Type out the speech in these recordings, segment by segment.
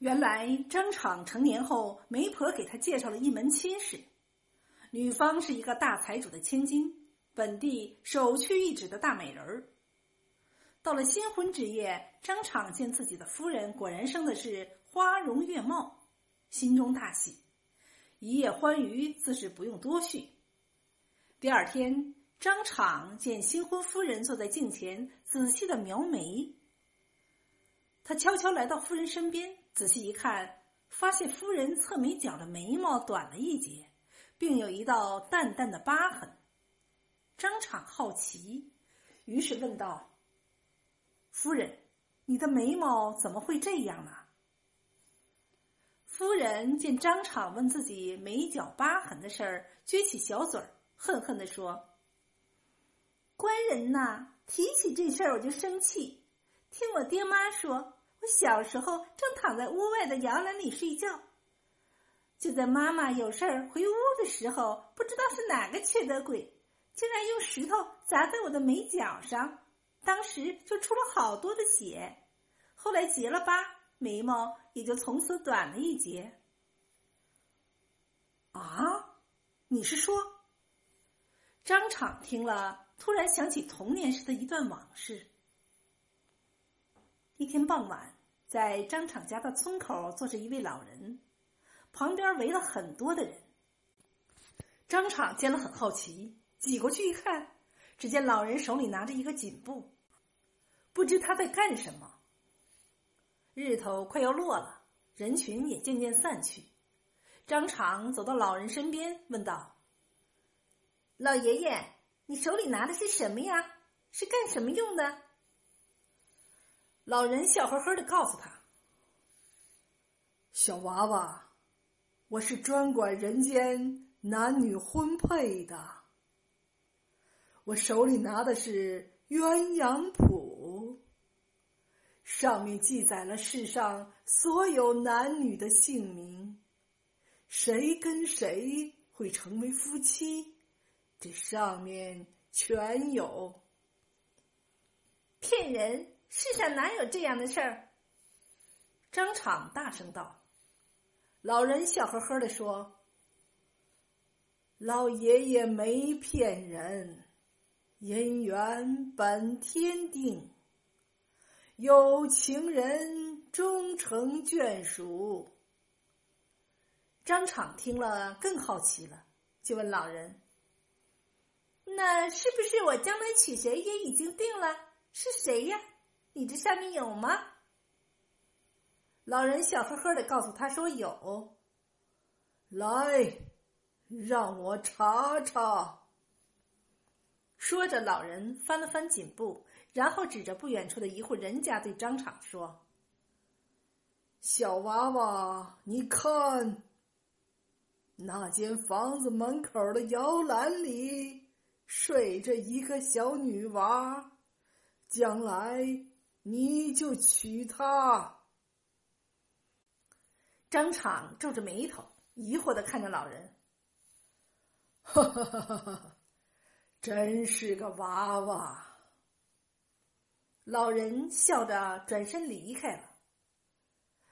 原来张敞成年后，媒婆给他介绍了一门亲事，女方是一个大财主的千金，本地首屈一指的大美人儿。到了新婚之夜，张敞见自己的夫人果然生的是花容月貌，心中大喜，一夜欢愉自是不用多叙。第二天，张敞见新婚夫人坐在镜前，仔细的描眉。他悄悄来到夫人身边，仔细一看，发现夫人侧眉角的眉毛短了一截，并有一道淡淡的疤痕。张敞好奇，于是问道。夫人，你的眉毛怎么会这样呢？夫人见张敞问自己眉角疤痕的事儿，撅起小嘴儿，恨恨地说：“官人呐，提起这事儿我就生气。听我爹妈说，我小时候正躺在屋外的摇篮里睡觉，就在妈妈有事儿回屋的时候，不知道是哪个缺德鬼，竟然用石头砸在我的眉角上。”当时就出了好多的血，后来结了疤，眉毛也就从此短了一截。啊，你是说？张敞听了，突然想起童年时的一段往事。一天傍晚，在张敞家的村口坐着一位老人，旁边围了很多的人。张敞见了很好奇，挤过去一看。只见老人手里拿着一个锦布，不知他在干什么。日头快要落了，人群也渐渐散去。张敞走到老人身边，问道：“老爷爷，你手里拿的是什么呀？是干什么用的？”老人笑呵呵的告诉他：“小娃娃，我是专管人间男女婚配的。”我手里拿的是鸳鸯谱，上面记载了世上所有男女的姓名，谁跟谁会成为夫妻，这上面全有。骗人！世上哪有这样的事儿？张敞大声道。老人笑呵呵的说：“老爷爷没骗人。”姻缘本天定，有情人终成眷属。张敞听了更好奇了，就问老人：“那是不是我将来娶谁也已经定了？是谁呀？你这下面有吗？”老人笑呵呵的告诉他说：“有。”来，让我查查。说着，老人翻了翻锦布，然后指着不远处的一户人家，对张敞说：“小娃娃，你看，那间房子门口的摇篮里睡着一个小女娃，将来你就娶她。”张敞皱着眉头，疑惑的看着老人：“哈哈哈哈哈！”真是个娃娃！老人笑着转身离开了。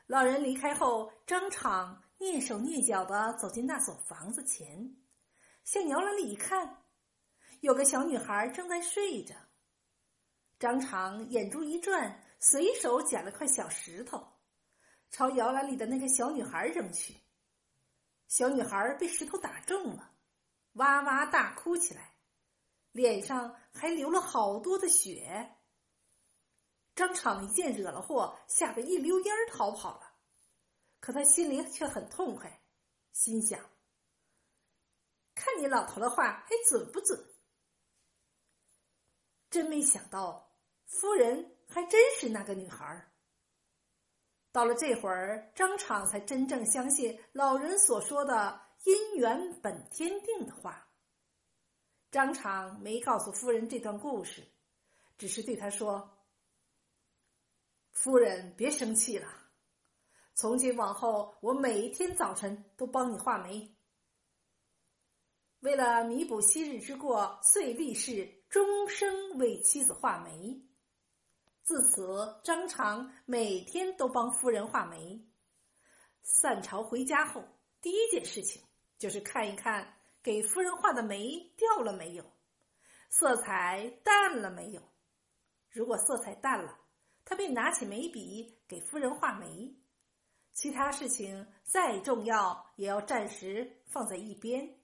老人离开后，张敞蹑手蹑脚的走进那所房子前，向摇篮里一看，有个小女孩正在睡着。张敞眼珠一转，随手捡了块小石头，朝摇篮里的那个小女孩扔去。小女孩被石头打中了，哇哇大哭起来。脸上还流了好多的血。张敞一见惹了祸，吓得一溜烟儿逃跑了。可他心里却很痛快，心想：看你老头的话还准不准？真没想到，夫人还真是那个女孩儿。到了这会儿，张敞才真正相信老人所说的“姻缘本天定”的话。张敞没告诉夫人这段故事，只是对她说：“夫人别生气了，从今往后我每天早晨都帮你画眉。为了弥补昔日之过，遂立誓终生为妻子画眉。自此，张敞每天都帮夫人画眉，散朝回家后，第一件事情就是看一看给夫人画的眉掉了没有，色彩淡了没有。如果色彩淡了，他便拿起眉笔给夫人画眉。其他事情再重要，也要暂时放在一边。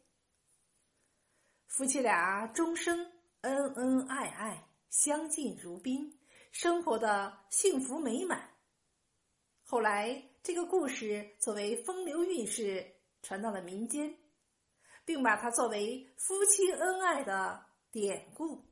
夫妻俩终生恩恩爱爱，相敬如宾，生活的幸福美满。后来，这个故事作为风流韵事传到了民间，并把它作为夫妻恩爱的典故。